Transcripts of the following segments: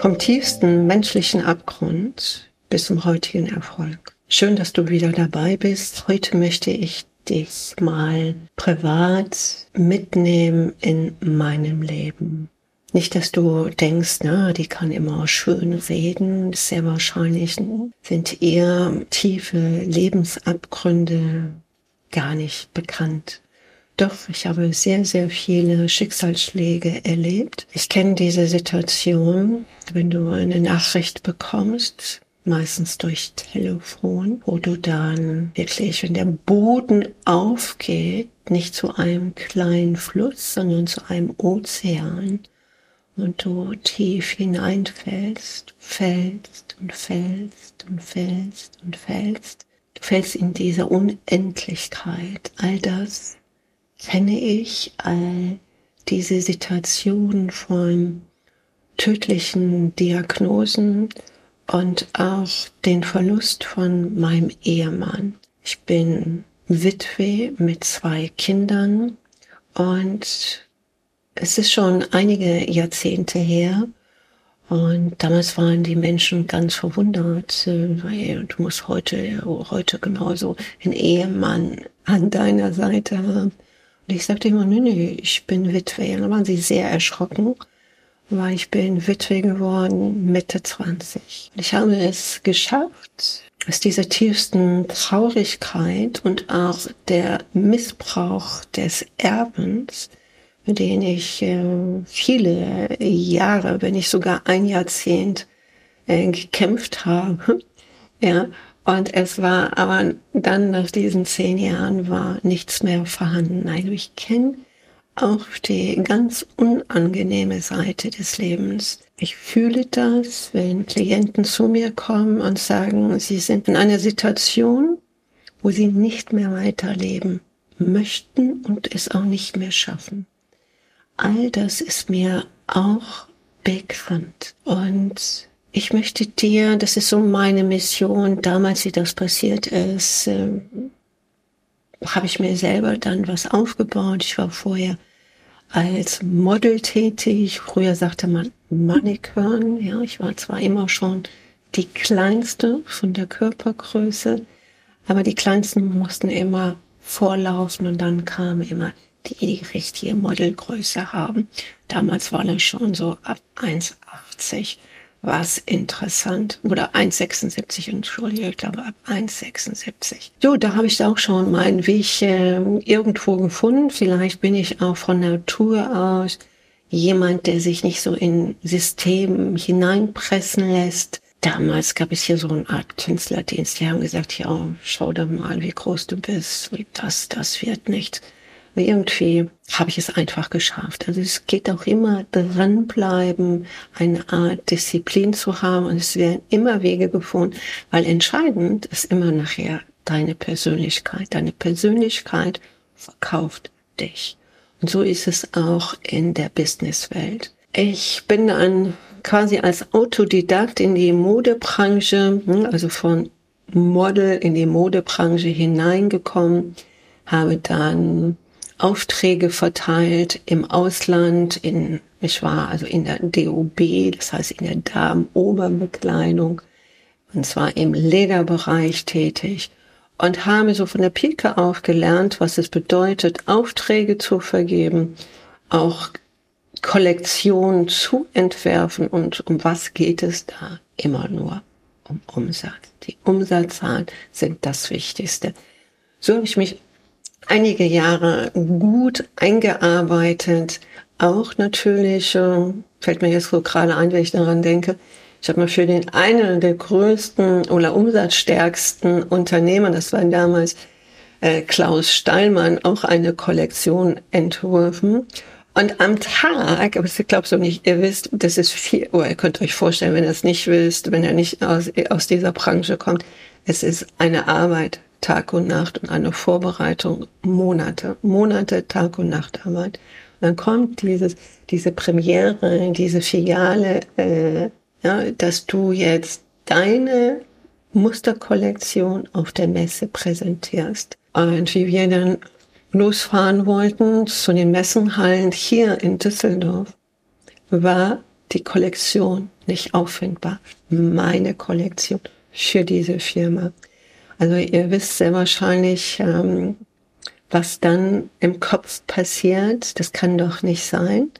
Vom tiefsten menschlichen Abgrund bis zum heutigen Erfolg. Schön, dass du wieder dabei bist. Heute möchte ich dich mal privat mitnehmen in meinem Leben. Nicht, dass du denkst, na, die kann immer schön reden. Sehr wahrscheinlich sind ihr tiefe Lebensabgründe gar nicht bekannt. Doch, ich habe sehr, sehr viele Schicksalsschläge erlebt. Ich kenne diese Situation, wenn du eine Nachricht bekommst, meistens durch Telefon, wo du dann wirklich, wenn der Boden aufgeht, nicht zu einem kleinen Fluss, sondern zu einem Ozean und du tief hineinfällst, fällst und fällst und fällst und fällst. Du fällst in diese Unendlichkeit. All das kenne ich all diese Situationen von tödlichen Diagnosen und auch den Verlust von meinem Ehemann. Ich bin Witwe mit zwei Kindern und es ist schon einige Jahrzehnte her. Und damals waren die Menschen ganz verwundert, weil du musst heute, heute genauso einen Ehemann an deiner Seite haben. Und ich sagte immer, nee, nee, ich bin Witwe. Und dann waren sie sehr erschrocken, weil ich bin Witwe geworden, Mitte 20. Ich habe es geschafft, aus dieser tiefsten Traurigkeit und auch der Missbrauch des Erbens, mit denen ich äh, viele Jahre, wenn nicht sogar ein Jahrzehnt äh, gekämpft habe, ja, und es war aber dann nach diesen zehn Jahren war nichts mehr vorhanden. Also ich kenne auch die ganz unangenehme Seite des Lebens. Ich fühle das, wenn Klienten zu mir kommen und sagen, sie sind in einer Situation, wo sie nicht mehr weiterleben möchten und es auch nicht mehr schaffen. All das ist mir auch bekannt. Und ich möchte dir, das ist so meine Mission, damals, wie das passiert ist, äh, habe ich mir selber dann was aufgebaut. Ich war vorher als Model tätig. Früher sagte man Mannequin. Ja, ich war zwar immer schon die kleinste von der Körpergröße, aber die kleinsten mussten immer vorlaufen und dann kamen immer die, die richtige Modelgröße haben. Damals war das schon so ab 1,80 was interessant. Oder 1,76, entschuldige, ich glaube ab 1,76. So, da habe ich auch schon meinen Weg äh, irgendwo gefunden. Vielleicht bin ich auch von Natur aus jemand, der sich nicht so in System hineinpressen lässt. Damals gab es hier so eine Art Künstlerdienst. Die haben gesagt, ja, schau doch mal, wie groß du bist. Das, das wird nichts irgendwie habe ich es einfach geschafft. Also es geht auch immer dranbleiben, eine Art Disziplin zu haben und es werden immer Wege gefunden, weil entscheidend ist immer nachher deine Persönlichkeit. Deine Persönlichkeit verkauft dich. Und so ist es auch in der Businesswelt. Ich bin dann quasi als Autodidakt in die Modebranche, hm, also von Model in die Modebranche hineingekommen, habe dann Aufträge verteilt im Ausland, in, ich war also in der DOB, das heißt in der Damenoberbekleidung, und zwar im Lederbereich tätig und habe so von der Pike auf gelernt, was es bedeutet, Aufträge zu vergeben, auch Kollektionen zu entwerfen und um was geht es da? Immer nur um Umsatz. Die Umsatzzahlen sind das Wichtigste. So habe ich mich einige Jahre gut eingearbeitet. Auch natürlich, äh, fällt mir jetzt so gerade ein, wenn ich daran denke, ich habe mal für den einen der größten oder umsatzstärksten Unternehmer, das war damals äh, Klaus Steilmann, auch eine Kollektion entworfen. Und am Tag, aber ich glaube so nicht, ihr wisst, das ist viel, oder ihr könnt euch vorstellen, wenn ihr es nicht wisst, wenn ihr nicht aus, aus dieser Branche kommt, es ist eine Arbeit Tag und Nacht und eine Vorbereitung Monate, Monate Tag und Nacht Arbeit. Und dann kommt dieses, diese Premiere, diese Filiale, äh, ja, dass du jetzt deine Musterkollektion auf der Messe präsentierst. Und wie wir dann losfahren wollten zu den Messenhallen hier in Düsseldorf, war die Kollektion nicht auffindbar. Meine Kollektion für diese Firma. Also ihr wisst sehr wahrscheinlich, ähm, was dann im Kopf passiert. Das kann doch nicht sein.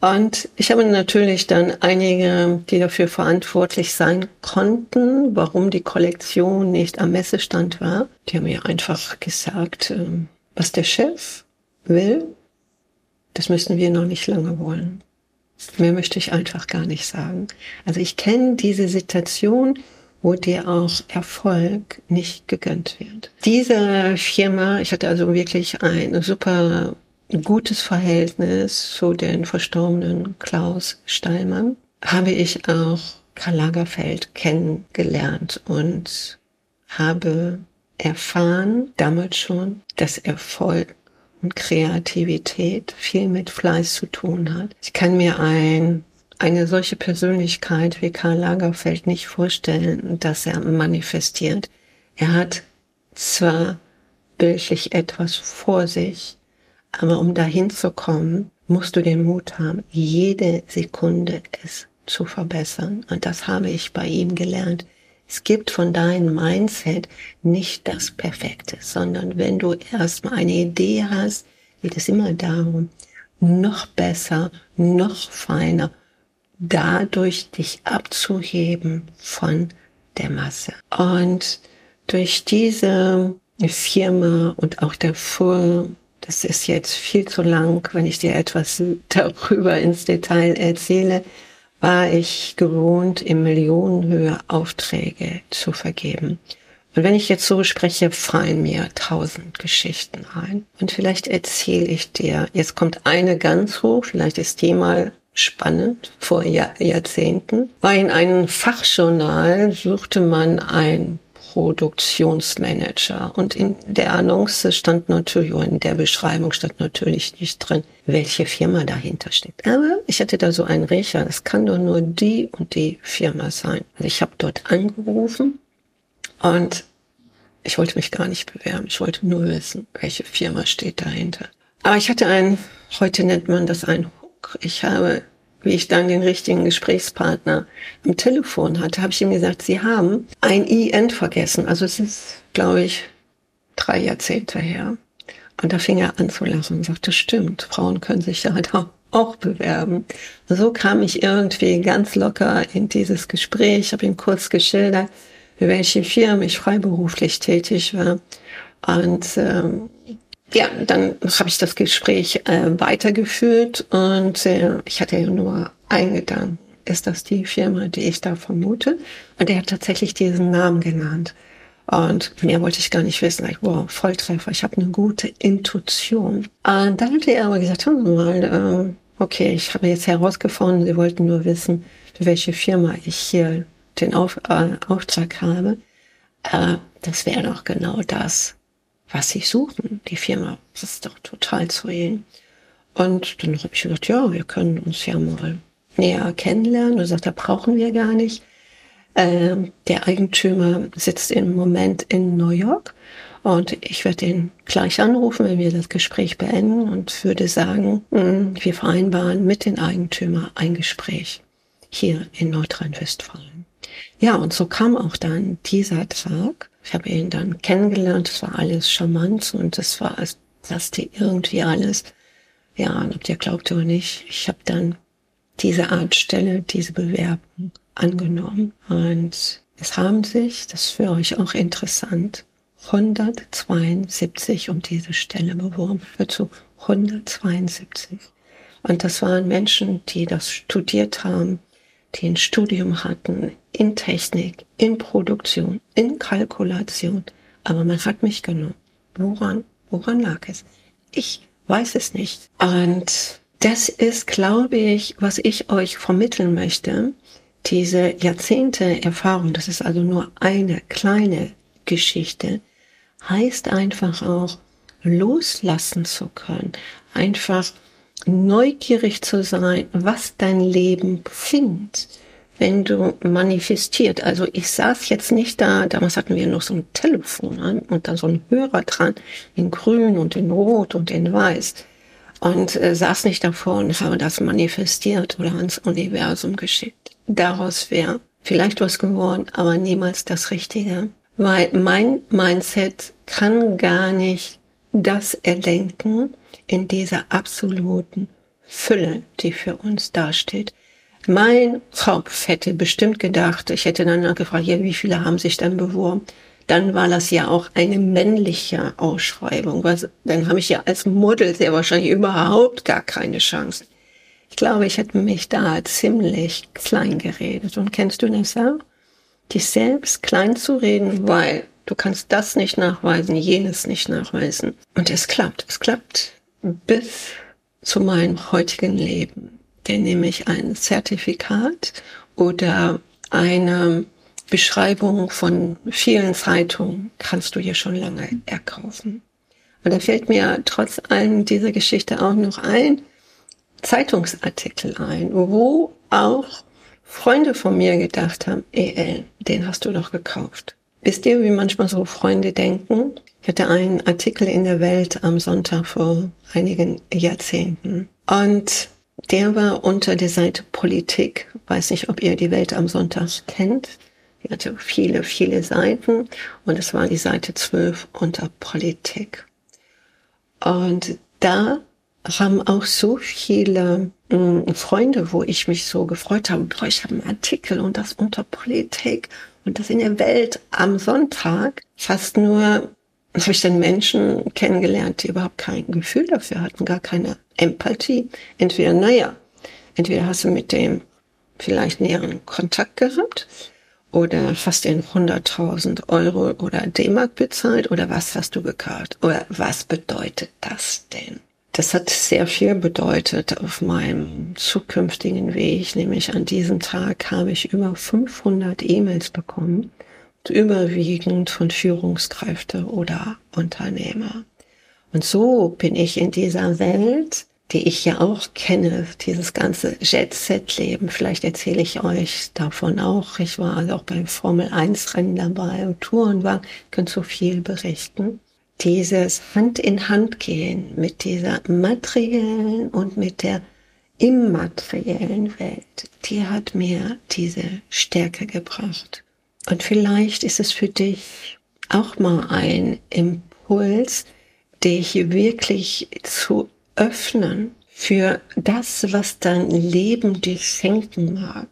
Und ich habe natürlich dann einige, die dafür verantwortlich sein konnten, warum die Kollektion nicht am Messestand war. Die haben mir einfach gesagt, ähm, was der Chef will, das müssen wir noch nicht lange wollen. Mehr möchte ich einfach gar nicht sagen. Also ich kenne diese Situation, wo dir auch Erfolg nicht gegönnt wird. Diese Firma, ich hatte also wirklich ein super gutes Verhältnis zu den verstorbenen Klaus Stallmann, habe ich auch Karl Lagerfeld kennengelernt und habe erfahren, damals schon, dass Erfolg und Kreativität viel mit Fleiß zu tun hat. Ich kann mir ein, eine solche Persönlichkeit wie Karl Lagerfeld nicht vorstellen, dass er manifestiert. Er hat zwar bildlich etwas vor sich, aber um dahin zu kommen, musst du den Mut haben, jede Sekunde es zu verbessern. Und das habe ich bei ihm gelernt. Es gibt von deinem Mindset nicht das Perfekte, sondern wenn du erstmal eine Idee hast, geht es immer darum, noch besser, noch feiner, dadurch dich abzuheben von der Masse. Und durch diese Firma und auch davor das ist jetzt viel zu lang, wenn ich dir etwas darüber ins Detail erzähle, war ich gewohnt, in Millionenhöhe Aufträge zu vergeben. Und wenn ich jetzt so spreche, fallen mir tausend Geschichten ein. Und vielleicht erzähle ich dir, jetzt kommt eine ganz hoch, vielleicht ist die mal spannend, vor Jahr, Jahrzehnten, war in einem Fachjournal, suchte man ein Produktionsmanager. Und in der Annonce stand natürlich, in der Beschreibung stand natürlich nicht drin, welche Firma dahinter steht. Aber ich hatte da so einen Riecher, es kann doch nur die und die Firma sein. Also ich habe dort angerufen und ich wollte mich gar nicht bewerben. Ich wollte nur wissen, welche Firma steht dahinter. Aber ich hatte einen, heute nennt man das ein. Ich habe wie ich dann den richtigen Gesprächspartner am Telefon hatte, habe ich ihm gesagt, Sie haben ein IN vergessen. Also es ist, glaube ich, drei Jahrzehnte her. Und da fing er an zu lachen und sagte, stimmt, Frauen können sich ja halt auch bewerben. So kam ich irgendwie ganz locker in dieses Gespräch, habe ihm kurz geschildert, für welche Firmen ich freiberuflich tätig war. Und ähm, ja, dann habe ich das Gespräch äh, weitergeführt und äh, ich hatte nur einen Gedanken. Ist das die Firma, die ich da vermute? Und er hat tatsächlich diesen Namen genannt. Und mehr wollte ich gar nicht wissen. Ich, wow, Volltreffer, ich habe eine gute Intuition. Und dann hat er aber gesagt, hör mal, äh, okay, ich habe jetzt herausgefunden, Sie wollten nur wissen, für welche Firma ich hier den Auf, äh, Auftrag habe. Äh, das wäre doch genau das, was sie suchen, die Firma. Das ist doch total zu ihnen. Und dann habe ich gesagt, ja, wir können uns ja mal näher kennenlernen. Und sagt, da brauchen wir gar nicht. Ähm, der Eigentümer sitzt im Moment in New York und ich werde ihn gleich anrufen, wenn wir das Gespräch beenden und würde sagen, mh, hm, wir vereinbaren mit den Eigentümer ein Gespräch hier in Nordrhein-Westfalen. Ja, und so kam auch dann dieser Tag. Ich habe ihn dann kennengelernt, es war alles charmant und es war, als passte irgendwie alles. Ja, ob ihr glaubt oder nicht, ich habe dann diese Art Stelle, diese Bewerbung angenommen. Und es haben sich, das ist für euch auch interessant, 172 um diese Stelle beworben. Dazu 172. Und das waren Menschen, die das studiert haben, die ein Studium hatten in Technik, in Produktion, in Kalkulation. Aber man hat mich genommen. Woran, woran lag es? Ich weiß es nicht. Und das ist, glaube ich, was ich euch vermitteln möchte. Diese Jahrzehnte Erfahrung, das ist also nur eine kleine Geschichte, heißt einfach auch loslassen zu können. Einfach neugierig zu sein, was dein Leben bringt, wenn du manifestiert. Also ich saß jetzt nicht da, damals hatten wir noch so ein Telefon und dann so ein Hörer dran, in grün und in rot und in weiß. Und äh, saß nicht davor und habe das manifestiert oder ans Universum geschickt. daraus wäre vielleicht was geworden, aber niemals das Richtige. Weil mein Mindset kann gar nicht das erdenken in dieser absoluten Fülle, die für uns dasteht. Mein Kopf hätte bestimmt gedacht, ich hätte dann gefragt, ja, wie viele haben sich denn beworben? Dann war das ja auch eine männliche Ausschreibung. Was, dann habe ich ja als Model sehr wahrscheinlich überhaupt gar keine Chance. Ich glaube, ich hätte mich da ziemlich klein geredet. Und kennst du das auch? Dich selbst klein zu reden, weil du kannst das nicht nachweisen, jenes nicht nachweisen. Und es klappt. Es klappt bis zu meinem heutigen Leben. Denn nämlich ein Zertifikat oder eine Beschreibung von vielen Zeitungen kannst du hier schon lange erkaufen. Und da fällt mir trotz allem dieser Geschichte auch noch ein, Zeitungsartikel ein, wo auch Freunde von mir gedacht haben, EL, den hast du doch gekauft. Wisst ihr, wie manchmal so Freunde denken? Ich hatte einen Artikel in der Welt am Sonntag vor einigen Jahrzehnten. Und der war unter der Seite Politik. Weiß nicht, ob ihr die Welt am Sonntag kennt. Die hatte viele, viele Seiten. Und es war die Seite 12 unter Politik. Und da haben auch so viele mh, mm, Freunde, wo ich mich so gefreut habe, ich habe einen Artikel und das unter Politik und das in der Welt am Sonntag fast nur habe ich dann Menschen kennengelernt, die überhaupt kein Gefühl dafür hatten, gar keine Empathie. Entweder, naja, entweder hast du mit dem vielleicht näheren Kontakt gehabt oder fast in 100.000 Euro oder D-Mark bezahlt oder was hast du gekauft? Oder was bedeutet das denn? Das hat sehr viel bedeutet auf meinem zukünftigen Weg, nämlich an diesem Tag habe ich über 500 E-Mails bekommen, überwiegend von Führungskräfte oder Unternehmer. Und so bin ich in dieser Welt, die ich ja auch kenne, dieses ganze Jet-Set-Leben. Vielleicht erzähle ich euch davon auch. Ich war also auch beim Formel-1-Rennen dabei und Touren war, könnt so viel berichten dieses Hand in Hand gehen mit dieser materiellen und mit der immateriellen Welt, die hat mir diese Stärke gebracht. Und vielleicht ist es für dich auch mal ein Impuls, dich wirklich zu öffnen für das, was dein Leben dir schenken mag,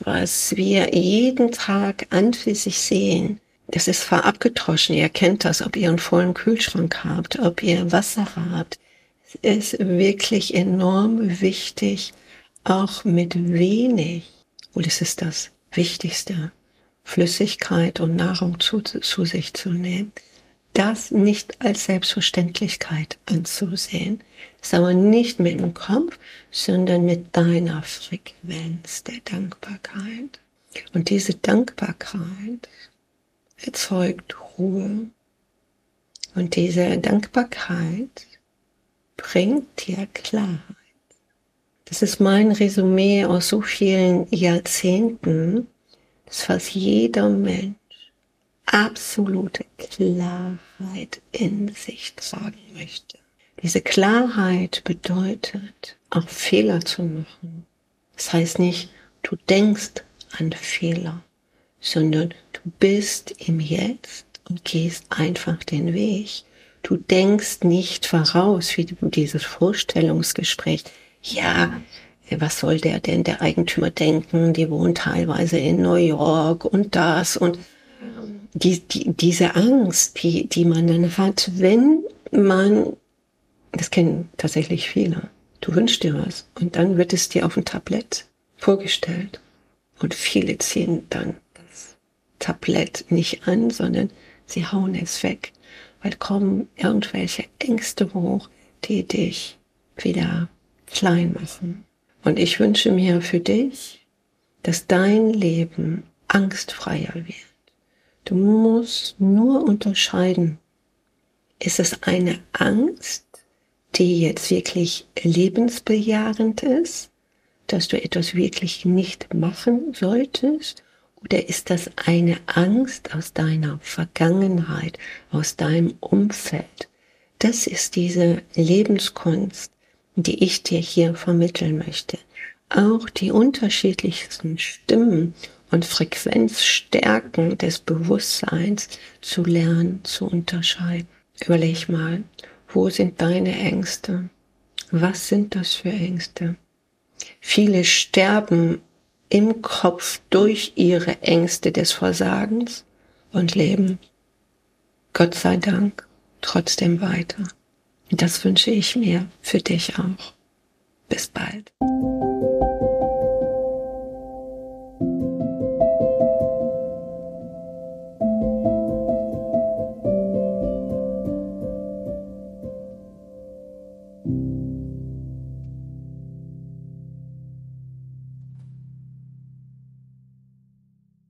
was wir jeden Tag an für sich sehen, das ist zwar abgetroschen, ihr kennt das, ob ihr einen vollen Kühlschrank habt, ob ihr Wasser habt. Es ist wirklich enorm wichtig, auch mit wenig, und es ist das Wichtigste, Flüssigkeit und Nahrung zu, zu sich zu nehmen, das nicht als Selbstverständlichkeit anzusehen. Ist aber nicht mit dem Kopf, sondern mit deiner Frequenz der Dankbarkeit. Und diese Dankbarkeit erzeugt Ruhe. Und diese Dankbarkeit bringt dir Klarheit. Das ist mein Resümee aus so vielen Jahrzehnten, dass fast jeder Mensch absolute Klarheit in sich tragen möchte. Diese Klarheit bedeutet, auch Fehler zu machen. Das heißt nicht, du denkst an Fehler sondern bist im Jetzt und gehst einfach den Weg. Du denkst nicht voraus, wie dieses Vorstellungsgespräch. Ja, was soll der denn, der Eigentümer denken? Die wohnen teilweise in New York und das und die, die, diese Angst, die, die man dann hat, wenn man, das kennen tatsächlich viele, du wünschst dir was und dann wird es dir auf dem Tablett vorgestellt und viele ziehen dann Tablett nicht an, sondern sie hauen es weg, weil kommen irgendwelche Ängste hoch, die dich wieder klein machen. Und ich wünsche mir für dich, dass dein Leben angstfreier wird. Du musst nur unterscheiden, ist es eine Angst, die jetzt wirklich lebensbejahend ist, dass du etwas wirklich nicht machen solltest oder ist das eine Angst aus deiner Vergangenheit, aus deinem Umfeld? Das ist diese Lebenskunst, die ich dir hier vermitteln möchte. auch die unterschiedlichsten Stimmen und Frequenzstärken des Bewusstseins zu lernen, zu unterscheiden. Überleg mal, wo sind deine Ängste? Was sind das für Ängste? Viele sterben im Kopf durch ihre Ängste des Versagens und leben, Gott sei Dank, trotzdem weiter. Das wünsche ich mir für dich auch. Bis bald.